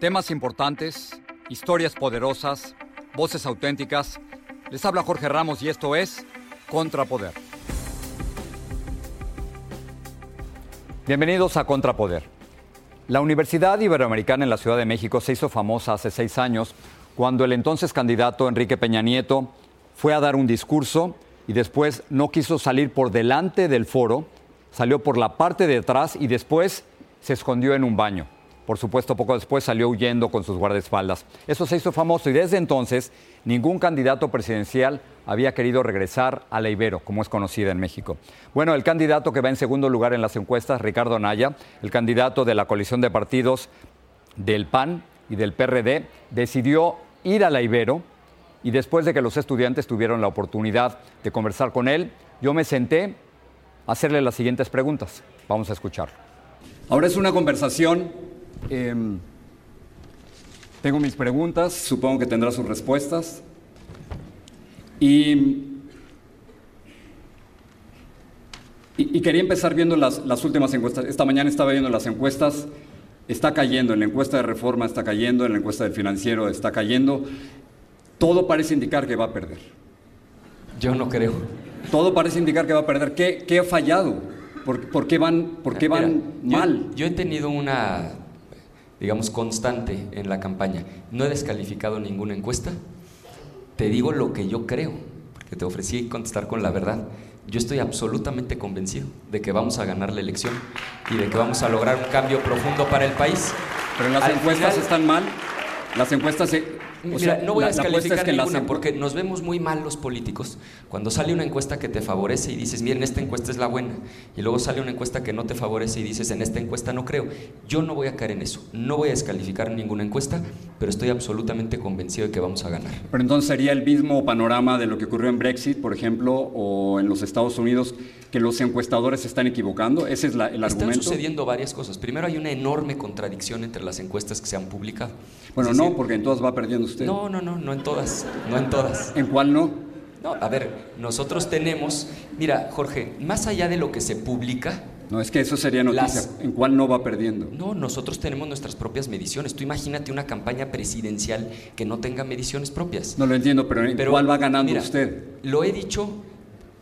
Temas importantes, historias poderosas, voces auténticas. Les habla Jorge Ramos y esto es Contrapoder. Bienvenidos a Contrapoder. La Universidad Iberoamericana en la Ciudad de México se hizo famosa hace seis años cuando el entonces candidato Enrique Peña Nieto fue a dar un discurso y después no quiso salir por delante del foro, salió por la parte de atrás y después se escondió en un baño. Por supuesto, poco después salió huyendo con sus guardaespaldas. Eso se hizo famoso y desde entonces ningún candidato presidencial había querido regresar a la Ibero, como es conocida en México. Bueno, el candidato que va en segundo lugar en las encuestas, Ricardo Naya, el candidato de la coalición de partidos del PAN y del PRD, decidió ir a la Ibero y después de que los estudiantes tuvieron la oportunidad de conversar con él, yo me senté a hacerle las siguientes preguntas. Vamos a escucharlo. Ahora es una conversación Em, tengo mis preguntas, supongo que tendrá sus respuestas. Y, y, quería empezar viendo las, las, últimas encuestas. Esta mañana estaba viendo las encuestas, está cayendo, en la encuesta de reforma está cayendo, en la encuesta del financiero está cayendo. Todo parece indicar que va a perder. Yo no creo. Todo parece indicar que va a perder. ¿Qué, qué ha fallado? ¿Por, ¿Por, qué van, por qué van mal? yo he tenido una digamos, constante en la campaña. No he descalificado ninguna encuesta, te digo lo que yo creo, porque te ofrecí contestar con la verdad. Yo estoy absolutamente convencido de que vamos a ganar la elección y de que vamos a lograr un cambio profundo para el país. Pero las encuestas están mal. Las encuestas Mira, no voy a descalificar ninguna porque nos vemos muy mal los políticos cuando sale una encuesta que te favorece y dices, miren, esta encuesta es la buena, y luego sale una encuesta que no te favorece y dices, en esta encuesta no creo. Yo no voy a caer en eso, no voy a descalificar ninguna encuesta, pero estoy absolutamente convencido de que vamos a ganar. Pero entonces sería el mismo panorama de lo que ocurrió en Brexit, por ejemplo, o en los Estados Unidos, que los encuestadores se están equivocando. Ese es la, el argumento. Están sucediendo varias cosas. Primero, hay una enorme contradicción entre las encuestas que se han publicado. Bueno, no, porque en todas va perdiendo usted. No, no, no, no en todas, no en todas. ¿En cuál no? No, a ver, nosotros tenemos, mira, Jorge, más allá de lo que se publica, no, es que eso sería noticia. ¿En cuál no va perdiendo? No, nosotros tenemos nuestras propias mediciones. Tú imagínate una campaña presidencial que no tenga mediciones propias. No lo entiendo, pero ¿en cuál va ganando usted? Lo he dicho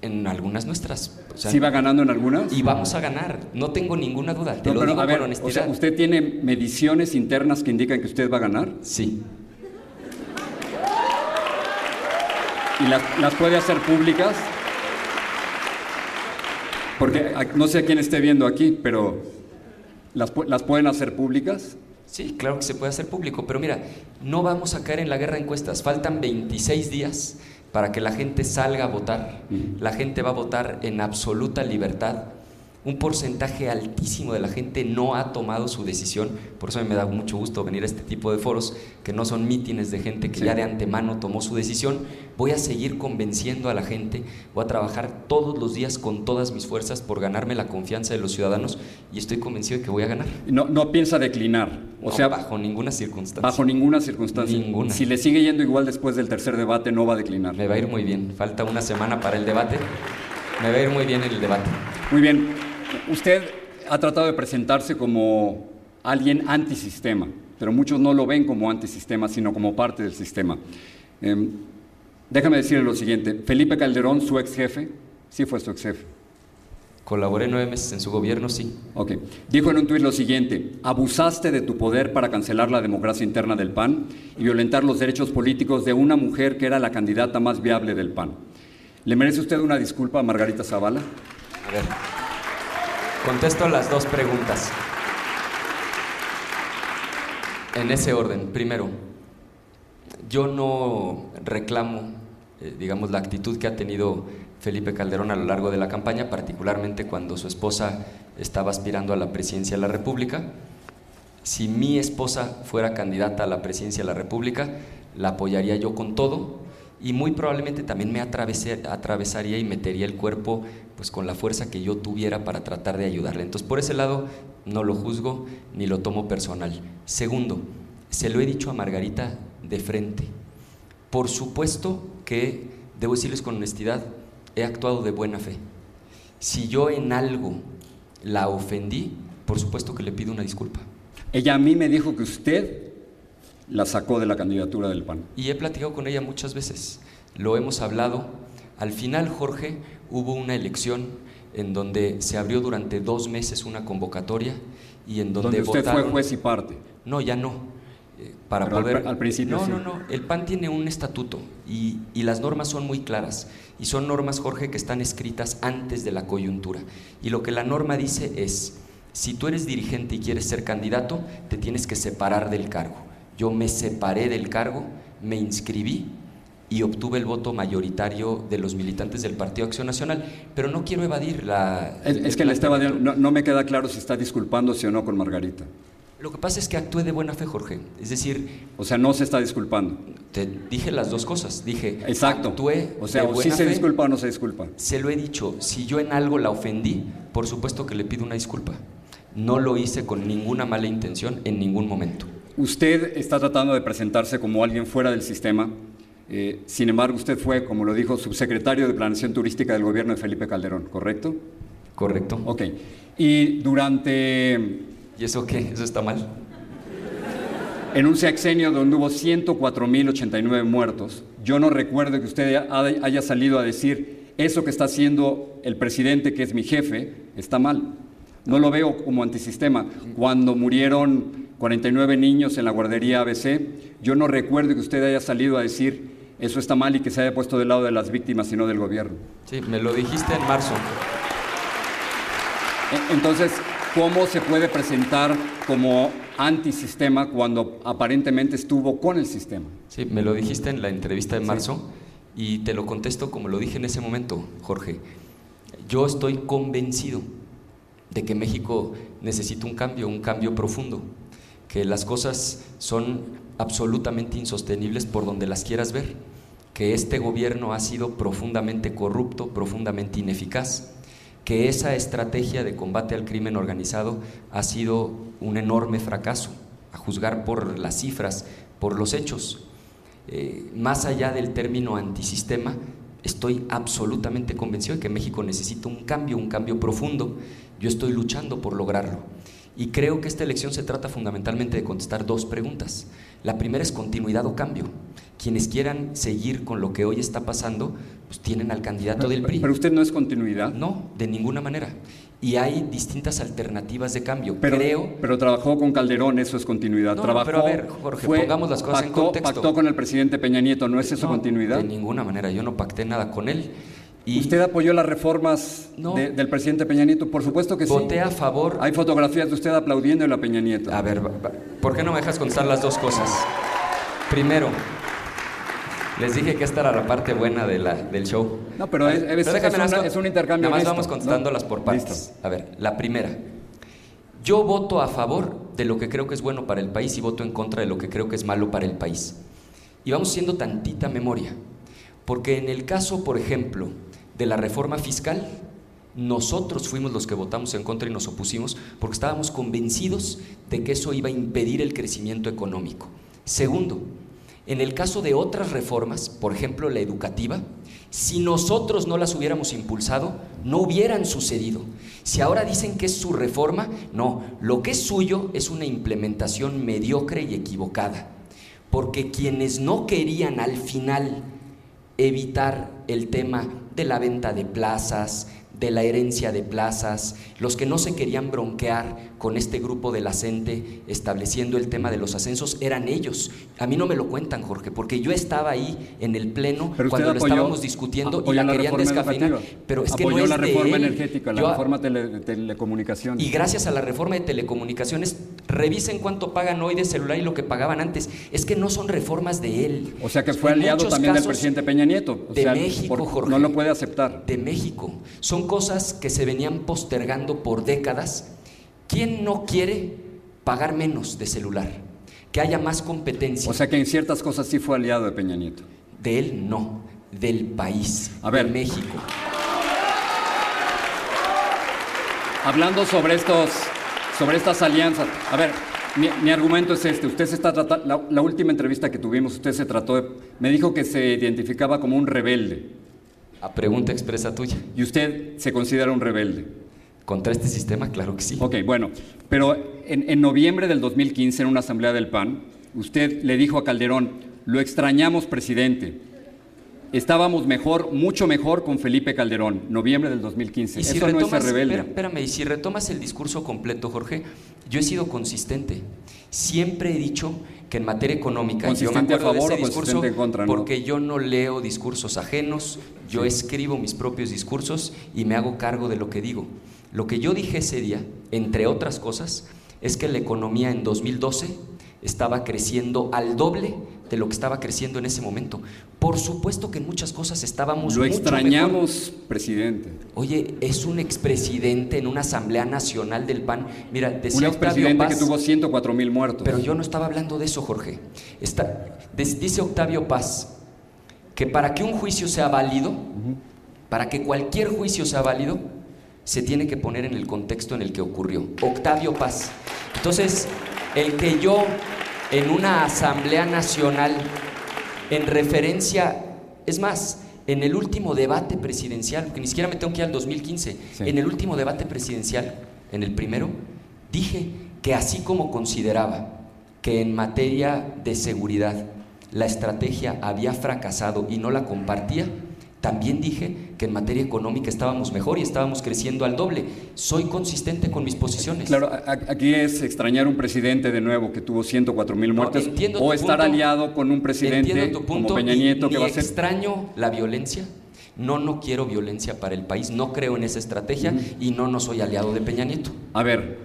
en algunas nuestras. ¿Sí va ganando en algunas? Y vamos a ganar, no tengo ninguna duda. Te lo digo con honestidad. O sea, ¿usted tiene mediciones internas que indican que usted va a ganar? Sí. ¿Y las, puede hacer públicas? Porque no sé a quién esté viendo aquí, pero ¿las, ¿las pueden hacer públicas? Sí, claro que se puede hacer público, pero mira, no vamos a caer en la guerra de encuestas. Faltan 26 días para que la gente salga a votar. La gente va a votar en absoluta libertad. Un porcentaje altísimo de la gente no ha tomado su decisión. Por eso me da mucho gusto venir a este tipo de foros, que no son mítines de gente que ya de antemano tomó su decisión. Voy a seguir convenciendo a la gente, voy a trabajar todos los días con todas mis fuerzas por ganarme la confianza de los ciudadanos y estoy convencido de que voy a ganar. No, no piensa declinar. O sea, bajo ninguna circunstancia. Bajo ninguna circunstancia. Ninguna. Si le sigue yendo igual después del tercer debate, no va a declinar. Me va a ir muy bien. Falta una semana para el debate. Me va a ir muy bien el debate. Muy bien. Usted ha tratado de presentarse como alguien antisistema, pero muchos no lo ven como antisistema, sino como parte del sistema. Em, déjame decirle lo siguiente, Felipe Calderón, su ex jefe, sí fue su ex jefe. Colaboré nueve meses en su gobierno, sí. Ok. Dijo en un tuit lo siguiente, abusaste de tu poder para cancelar la democracia interna del PAN y violentar los derechos políticos de una mujer que era la candidata más viable del PAN. ¿Le merece usted una disculpa a Margarita Zavala? A ver. Contesto las dos preguntas. En ese orden. Primero, yo no reclamo, eh, digamos, la actitud que ha tenido Felipe Calderón a lo largo de la campaña, particularmente cuando su esposa estaba aspirando a la presidencia de la República. Si mi esposa fuera candidata a la presidencia de la República, la apoyaría yo con todo y muy probablemente también me atravesaría y metería el cuerpo pues con la fuerza que yo tuviera para tratar de ayudarle. Entonces, por ese lado no lo juzgo ni lo tomo personal. Segundo, se lo he dicho a Margarita de frente. Por supuesto que, debo decirles con honestidad, he actuado de buena fe. Si yo en algo la ofendí, por supuesto que le pido una disculpa. Ella a mí me dijo que usted la sacó de la candidatura del PAN. Y he platicado con ella muchas veces. Lo hemos hablado. Al final, Jorge, hubo una elección en donde se abrió durante dos meses una convocatoria y en donde, usted fue juez y parte. No, ya no. Eh, para poder. Al, principio. No, no, no. El PAN tiene un estatuto y, y las normas son muy claras. Y son normas, Jorge, que están escritas antes de la coyuntura. Y lo que la norma dice es: si tú eres dirigente y quieres ser candidato, te tienes que separar del cargo. Yo me separé del cargo, me inscribí y obtuve el voto mayoritario de los militantes del Partido Acción Nacional. Pero no quiero evadir la... Es, que estaba, no, no, me queda claro si está disculpándose o no con Margarita. Lo que pasa es que actué de buena fe, Jorge. Es decir... O sea, no se está disculpando. Te dije las dos cosas. Dije, Exacto. actué O sea, o sí se disculpa o no se disculpa. Se lo he dicho. Si yo en algo la ofendí, por supuesto que le pido una disculpa. No lo hice con ninguna mala intención en ningún momento. Usted está tratando de presentarse como alguien fuera del sistema. Eh, sin embargo, usted fue, como lo dijo, subsecretario de Planeación Turística del gobierno de Felipe Calderón, ¿correcto? Correcto. Ok. Y durante... ¿Y eso qué? ¿Eso está mal? En un sexenio donde hubo 104.089 muertos, yo no recuerdo que usted haya salido a decir eso que está haciendo el presidente, que es mi jefe, está mal. No lo veo como antisistema. Cuando murieron 49 niños en la guardería ABC. Yo no recuerdo que usted haya salido a decir eso está mal y que se haya puesto del lado de las víctimas y no del gobierno. Sí, me lo dijiste en marzo. E, entonces, ¿cómo se puede presentar como antisistema cuando aparentemente estuvo con el sistema? Sí, me lo dijiste en la entrevista de marzo y te lo contesto como lo dije en ese momento, Jorge. Yo estoy convencido de que México necesita un cambio, un cambio profundo que las cosas son absolutamente insostenibles por donde las quieras ver, que este gobierno ha sido profundamente corrupto, profundamente ineficaz, que esa estrategia de combate al crimen organizado ha sido un enorme fracaso, a juzgar por las cifras, por los hechos. Eh, más allá del término antisistema, estoy absolutamente convencido de que México necesita un cambio, un cambio profundo. Yo estoy luchando por lograrlo. Y creo que esta elección se trata fundamentalmente de contestar dos preguntas. La primera es continuidad o cambio. Quienes quieran seguir con lo que hoy está pasando, pues tienen al candidato del PRI. Pero usted no es continuidad. No, de ninguna manera. Y hay distintas alternativas de cambio. Pero, Creo. Pero trabajó con Calderón, eso es continuidad. No, trabajó, pero a ver, Jorge, pongamos las cosas en contexto. Pactó con el presidente Peña Nieto, ¿no es eso continuidad? De ninguna manera. Yo no pacté nada con él. ¿Usted apoyó las reformas del presidente Peña Nieto? Por supuesto que sí. Voté a favor. Hay fotografías de usted aplaudiendo a Peña Nieto. A ver, ¿por qué no me dejas contestar las dos cosas? Primero, Les dije que esta era la parte buena de la, del show. No, pero es, es, déjame es una- es un intercambio Nada más vamos contestándolas ¿no? por partes. Listo. A ver, la primera. Yo voto a favor de lo que creo que es bueno para el país y voto en contra de lo que creo que es malo para el país. Y vamos siendo tantita memoria. Porque en el caso, por ejemplo, de la reforma fiscal, nosotros fuimos los que votamos en contra y nos opusimos porque estábamos convencidos de que eso iba a impedir el crecimiento económico. Segundo, en el caso de otras reformas, por ejemplo la educativa, si nosotros no las hubiéramos impulsado, no hubieran sucedido. Si ahora dicen que es su reforma, no, lo que es suyo es una implementación mediocre y equivocada. Porque quienes no querían al final evitar el tema de la venta de plazas, de la herencia de plazas, los que no se querían bronquear con este grupo de la CENTE estableciendo el tema de los ascensos eran ellos. A mí no me lo cuentan, Jorge, porque yo estaba ahí en el pleno Pero cuando lo apoyó- estábamos discutiendo y la la querían descafeinar. educativa. Pero es que apoyó no es la de reforma él. energética, la Yo- reforma tele- de telecomunicaciones. y gracias a la reforma de telecomunicaciones, revisen cuánto pagan hoy de celular y lo que pagaban antes. Es que no son reformas de él. o sea que fue En aliado también del presidente Peña Nieto. O de sea, México, por- Jorge. No lo puede aceptar. de México. Son cosas que se venían postergando por décadas. ¿Quién no quiere pagar menos de celular? Que haya más competencia. O sea que en ciertas cosas sí fue aliado de Peña Nieto. de él no, del país, A ver. de México. Hablando sobre estos, sobre estas alianzas. A ver, mi, mi argumento es este. Usted se está tratando, la, la última entrevista que tuvimos, usted se trató de, me dijo que se identificaba como un rebelde. A pregunta expresa tuya. Y usted se considera un rebelde. Contra este sistema, claro que sí. Ok, bueno, pero en, en noviembre del 2015, en una asamblea del PAN, usted le dijo a Calderón, lo extrañamos, presidente. Estábamos mejor, mucho mejor con Felipe Calderón, noviembre del 2015. Y si Eso no es retomas, rebelde. espérame, y si retomas el discurso completo, Jorge, yo he sido consistente. Siempre he dicho que en materia económica, yo me ¿Consistente a acuerdo de favor ese o discurso consistente en contra, no? porque yo no leo discursos ajenos, yo escribo mis propios discursos y me hago cargo de lo que digo. Lo que yo dije ese día, entre otras cosas, es que la economía en 2012 estaba creciendo al doble de lo que estaba creciendo en ese momento. Por supuesto que en muchas cosas estábamos Lo mucho mejor. extrañamos, presidente. Oye, es un expresidente en una asamblea nacional del PAN. Mira, Un decía Octavio expresidente que tuvo 104 mil muertos. pero yo no estaba hablando de eso, Jorge. Está, dice Octavio Paz que para que un juicio sea válido, para que cualquier juicio sea válido, se tiene que poner en el contexto en el que ocurrió. Octavio Paz. Entonces, el que yo en una asamblea nacional, en referencia, es más, en el último debate presidencial, que ni siquiera me tengo que ir al 2015, Sí. en el último debate presidencial, en el primero, dije que así como consideraba que en materia de seguridad la estrategia había fracasado y no la compartía, también dije que en materia económica estábamos mejor y estábamos creciendo al doble. Soy consistente con mis posiciones. Claro, aquí es extrañar un presidente de nuevo que tuvo 104 mil No, muertos entiendo o estar punto. aliado con un presidente tu punto como Peña Nieto que va a ser extraño la violencia. No, no quiero violencia para el país, no creo en esa estrategia y no, no soy aliado de Peña Nieto. A ver,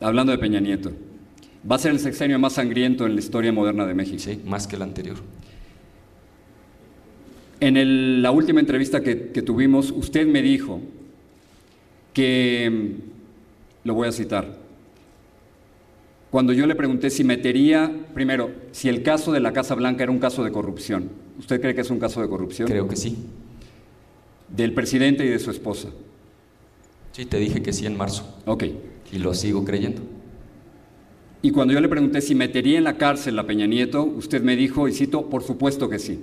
hablando de Peña Nieto, va a ser el sexenio más sangriento en la historia moderna de México. Sí, más que el anterior. En el- la última entrevista que, que tuvimos, usted me dijo que, lo voy a citar, cuando yo le pregunté si metería, primero, si el caso de la Casa Blanca era un caso de corrupción, ¿usted cree que es un caso de corrupción? Creo que sí. Del presidente y de su esposa. Sí, te dije que sí en marzo Ok. y lo sigo creyendo. Y cuando yo le pregunté si metería en la cárcel a Peña Nieto, usted me dijo, y cito, por supuesto que sí.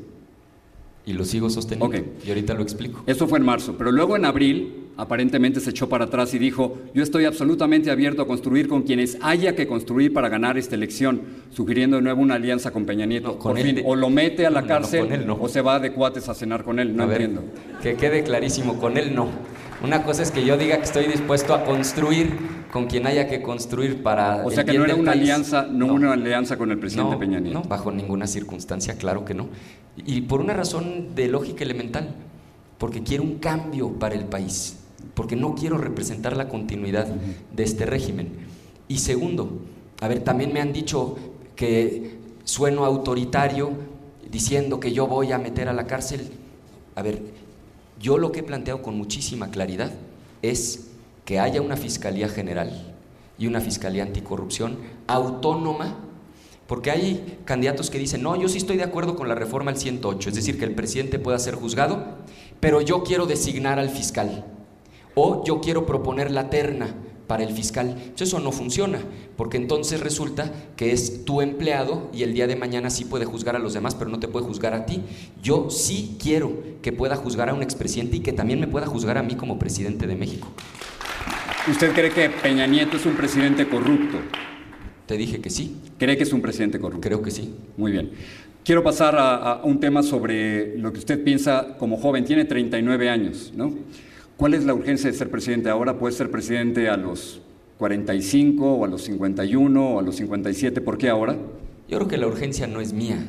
Y lo sigo sosteniendo. Ok. Y ahorita lo explico. Eso fue en marzo, pero luego en abril aparentemente se echó para atrás y dijo, yo estoy absolutamente abierto a construir con quienes haya que construir para ganar esta elección, sugiriendo de nuevo una alianza con Peña Nieto. No, con él fin, de- o lo mete a la No, cárcel él no. o se va de cuates a cenar con él, no A ver, entiendo. Que quede clarísimo, con él no. Una cosa es que yo diga que estoy dispuesto a construir con quien haya que construir para. O sea que no era una país. alianza, no, una alianza con el presidente No, Peña Nieto. no, bajo ninguna circunstancia, claro que no. Y por una razón de lógica elemental, porque quiero un cambio para el país, porque no quiero representar la continuidad de este régimen. Y segundo, a ver, también me han dicho que sueno autoritario, diciendo que yo voy a meter a la cárcel. A ver, yo lo que he planteado con muchísima claridad es que haya una Fiscalía General y una Fiscalía Anticorrupción autónoma, porque hay candidatos que dicen, no, yo sí estoy de acuerdo con la reforma al 108, es decir, que el presidente pueda ser juzgado, pero yo quiero designar al fiscal, o yo quiero proponer la terna para el fiscal. Eso no funciona, porque entonces resulta que es tu empleado y el día de mañana sí puede juzgar a los demás, pero no te puede juzgar a ti. Yo sí quiero que pueda juzgar a un expresidente y que también me pueda juzgar a mí como presidente de México. ¿Usted cree que Peña Nieto es un presidente corrupto? Te dije que sí. ¿Cree que es un presidente corrupto? Creo que sí. Muy bien. Quiero pasar a, a un tema sobre lo que usted piensa como joven. Tiene 39 años, ¿no? ¿Cuál es la urgencia de ser presidente ahora? ¿Puede ser presidente a los 45 o a los 51 o a los 57? ¿Por qué ahora? Yo creo que la urgencia no es mía.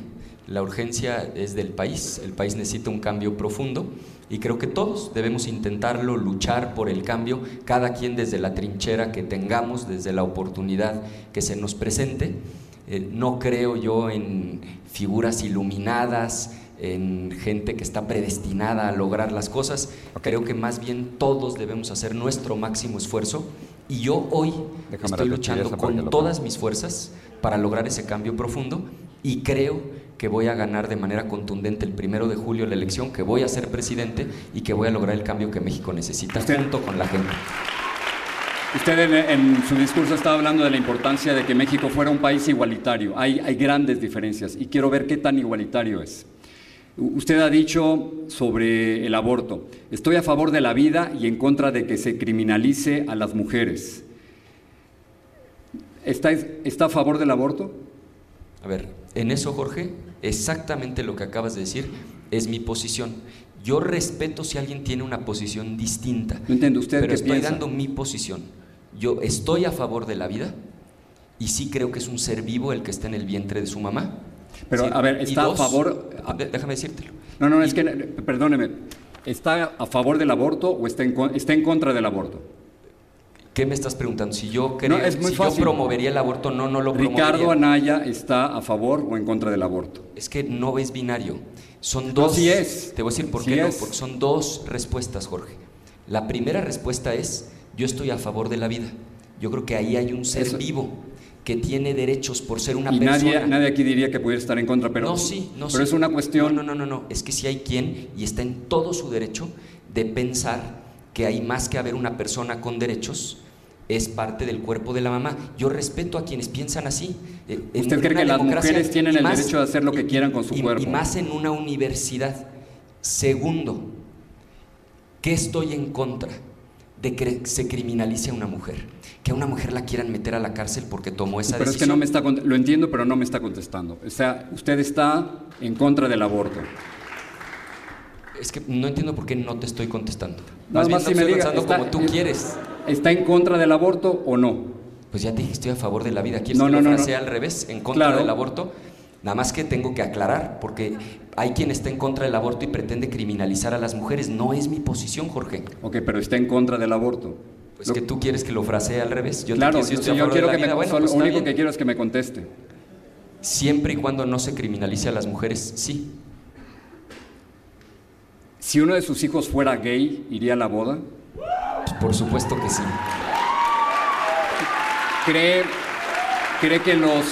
La urgencia es del país. El país necesita un cambio profundo y creo que todos debemos intentarlo, luchar por el cambio, cada quien desde la trinchera que tengamos, desde la oportunidad que se nos presente. Eh, no creo yo en figuras iluminadas, en gente que está predestinada a lograr las cosas. Creo que más bien todos debemos hacer nuestro máximo esfuerzo y yo hoy estoy luchando con todas mis fuerzas para lograr ese cambio profundo y creo que voy a ganar de manera contundente el primero de julio la elección, que voy a ser presidente y que voy a lograr el cambio que México necesita junto con la gente. Usted en, su discurso estaba hablando de la importancia de que México fuera un país igualitario. Hay, hay grandes diferencias y quiero ver qué tan igualitario es. Usted ha dicho sobre el aborto, estoy a favor de la vida y en contra de que se criminalice a las mujeres. ¿Está, está a favor del aborto? A ver, en eso, Jorge, exactamente lo que acabas de decir es mi posición. Yo respeto si alguien tiene una posición distinta. No entiendo usted pero estoy dando mi posición. Yo estoy a favor de la vida y sí creo que es un ser vivo el que está en el vientre de su mamá pero, a ver, ¿está a favor...? déjame decírtelo. No, no, es que, perdóneme, ¿está a favor del aborto o está en, está en contra del aborto? ¿Qué me estás preguntando? Si yo creo, si yo promovería el aborto, no, no lo promovería. Ricardo Anaya está a favor o en contra del aborto. Es que no es binario. Son dos. sí es. Te voy a decir por qué no. Porque son dos respuestas, Jorge. La primera respuesta es: yo estoy a favor de la vida. Yo creo que ahí hay un ser vivo que tiene derechos por ser una y persona. Nadie, nadie aquí diría que pudiera estar en contra, pero, no, sí, no, pero es una cuestión. No, no, no, no, es que si hay quien, y está en todo su derecho, de pensar que hay más que haber una persona con derechos, es parte del cuerpo de la mamá. Yo respeto a quienes piensan así. Eh, ¿Usted cree que las mujeres tienen el derecho de hacer lo que quieran con su cuerpo? Y más en una universidad. Segundo, ¿qué estoy en contra? De que se criminalice a una mujer que a una mujer la quieran meter a la cárcel porque tomó esa pero decisión. es que no me está lo entiendo, pero no me está contestando. O sea, usted está en contra del aborto. Es que no entiendo por qué no te estoy contestando. Más, más si me diga, como tú quieres. ¿Está en contra del aborto o no? Pues ya te dije, estoy a favor de la vida. ¿Quieres no, que no, lo al revés? ¿En contra del aborto? Nada más que tengo que aclarar, porque hay quien está en contra del aborto y pretende criminalizar a las mujeres. No es mi posición, Jorge. Ok, pero está en contra del aborto. Es que tú quieres que lo frasee al revés. Yo claro, yo, quiero que me, bueno, pues lo único que quiero es que me conteste. Siempre y cuando no se criminalice a las mujeres, sí. Si uno de sus hijos fuera gay, ¿iría a la boda? Pues por supuesto que sí. ¿Cree, ¿Cree que los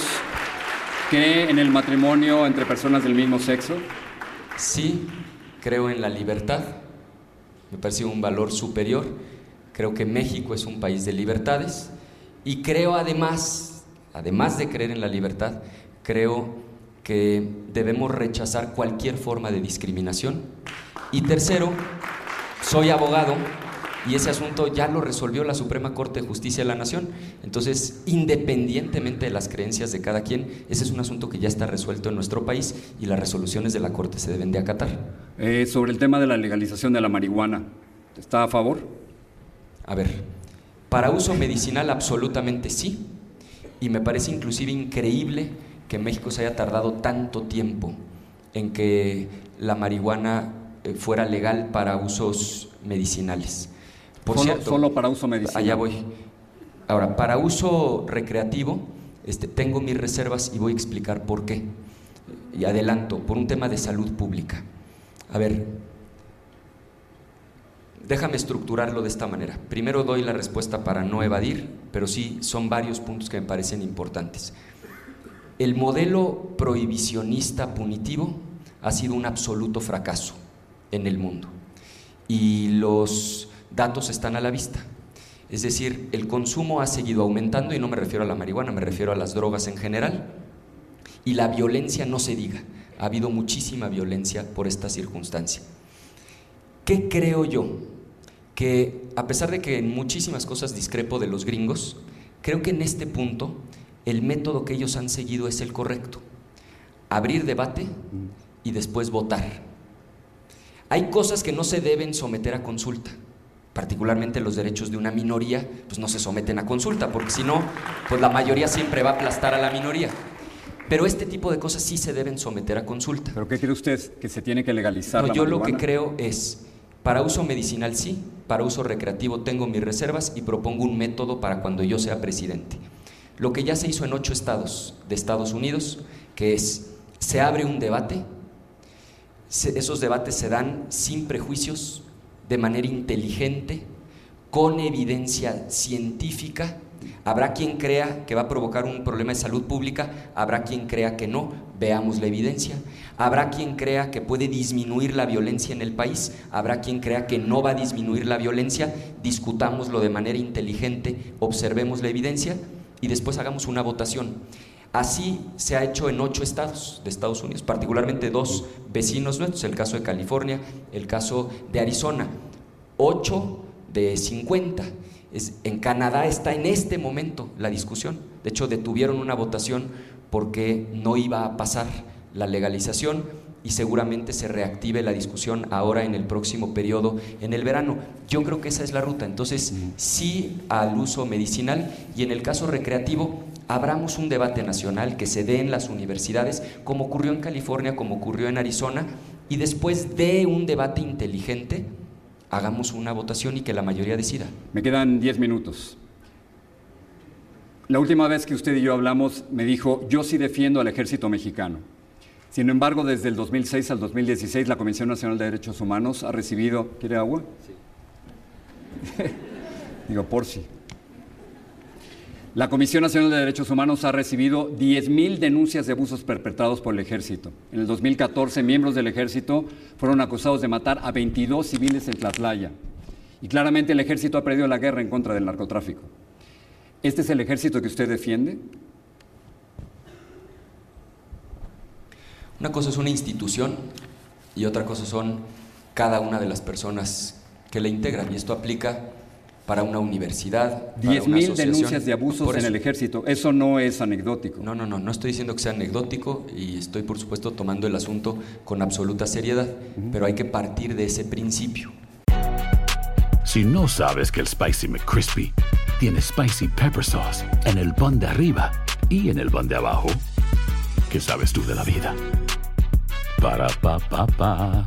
cree en el matrimonio entre personas del mismo sexo? Sí, creo en la libertad. Me parece un valor superior Creo que México es un país de libertades y creo además, además de creer en la libertad, creo que debemos rechazar cualquier forma de discriminación. Y tercero, soy abogado y ese asunto ya lo resolvió la Suprema Corte de Justicia de la Nación. Entonces, independientemente de las creencias de cada quien, ese es un asunto que ya está resuelto en nuestro país y las resoluciones de la Corte se deben de acatar. Eh, sobre el tema de la legalización de la marihuana, ¿está a favor? A ver, para uso medicinal absolutamente sí, y me parece inclusive increíble que México se haya tardado tanto tiempo en que la marihuana fuera legal para usos medicinales. Por solo, cierto, solo para uso medicinal. Allá voy. Ahora, para uso recreativo, este, tengo mis reservas y voy a explicar por qué. y adelanto, por un tema de salud pública. A ver, déjame estructurarlo de esta manera. Primero doy la respuesta para no evadir, pero sí son varios puntos que me parecen importantes. El modelo prohibicionista punitivo ha sido un absoluto fracaso en el mundo y los datos están a la vista. Es decir, el consumo ha seguido aumentando y no me refiero a la marihuana, me refiero a las drogas en general y la violencia no se diga. Ha habido muchísima violencia por esta circunstancia. ¿Qué creo yo? Que a pesar de que en muchísimas cosas discrepo de los gringos, creo que en este punto el método que ellos han seguido es el correcto. Abrir debate y después votar. Hay cosas que no se deben someter a consulta, particularmente los derechos de una minoría, pues no se someten a consulta, porque si no, pues la mayoría siempre va a aplastar a la minoría. Pero este tipo de cosas sí se deben someter a consulta. ¿Pero qué cree usted? ¿Que se tiene que legalizar? No, yo lo que creo es, para uso medicinal sí, para uso recreativo tengo mis reservas y propongo un método para cuando yo sea presidente. Lo que ya se hizo en ocho estados de Estados Unidos, que es, se abre un debate, esos debates se dan sin prejuicios, de manera inteligente, con evidencia científica. Habrá quien crea que va a provocar un problema de salud pública, habrá quien crea que no, veamos la evidencia. Habrá quien crea que puede disminuir la violencia en el país, habrá quien crea que no va a disminuir la violencia, discutámoslo de manera inteligente, observemos la evidencia y después hagamos una votación. Así se ha hecho en ocho estados de Estados Unidos, particularmente dos vecinos nuestros, el caso de California, el caso de Arizona. Ocho de 50. en Canadá está en este momento la discusión. De hecho, detuvieron una votación porque no iba a pasar la legalización y seguramente se reactive la discusión ahora en el próximo periodo, en el verano. Yo creo que esa es la ruta. Entonces, sí al uso medicinal y en el caso recreativo, abramos un debate nacional que se dé en las universidades, como ocurrió en California, como ocurrió en Arizona, y después de un debate inteligente, hagamos una votación y que la mayoría decida. Me quedan 10 minutos. La última vez que usted y yo hablamos, me dijo, yo sí defiendo al ejército mexicano. Sin embargo, desde el 2006 al 2016, la Comisión Nacional de Derechos Humanos ha recibido... ¿Quiere agua? Sí. Digo, por si. La Comisión Nacional de Derechos Humanos ha recibido 10.000 denuncias de abusos perpetrados por el ejército. En el 2014, miembros del ejército fueron acusados de matar a 22 civiles en Tlatlaya. Y claramente el ejército ha perdido la guerra en contra del narcotráfico. ¿Este es el ejército que usted defiende? Una cosa es una institución y otra cosa son cada una de las personas que la integran. Y esto aplica para una universidad. 10.000 denuncias de abusos en el ejército. Eso no es anecdótico. No, no, no. No estoy diciendo que sea anecdótico y estoy, por supuesto, tomando el asunto con absoluta seriedad. Pero hay que partir de ese principio. Si no sabes que el Spicy McCrispy tiene Spicy Pepper Sauce en el pan de arriba y en el pan de abajo, ¿qué sabes tú de la vida? Para, pa, pa, pa.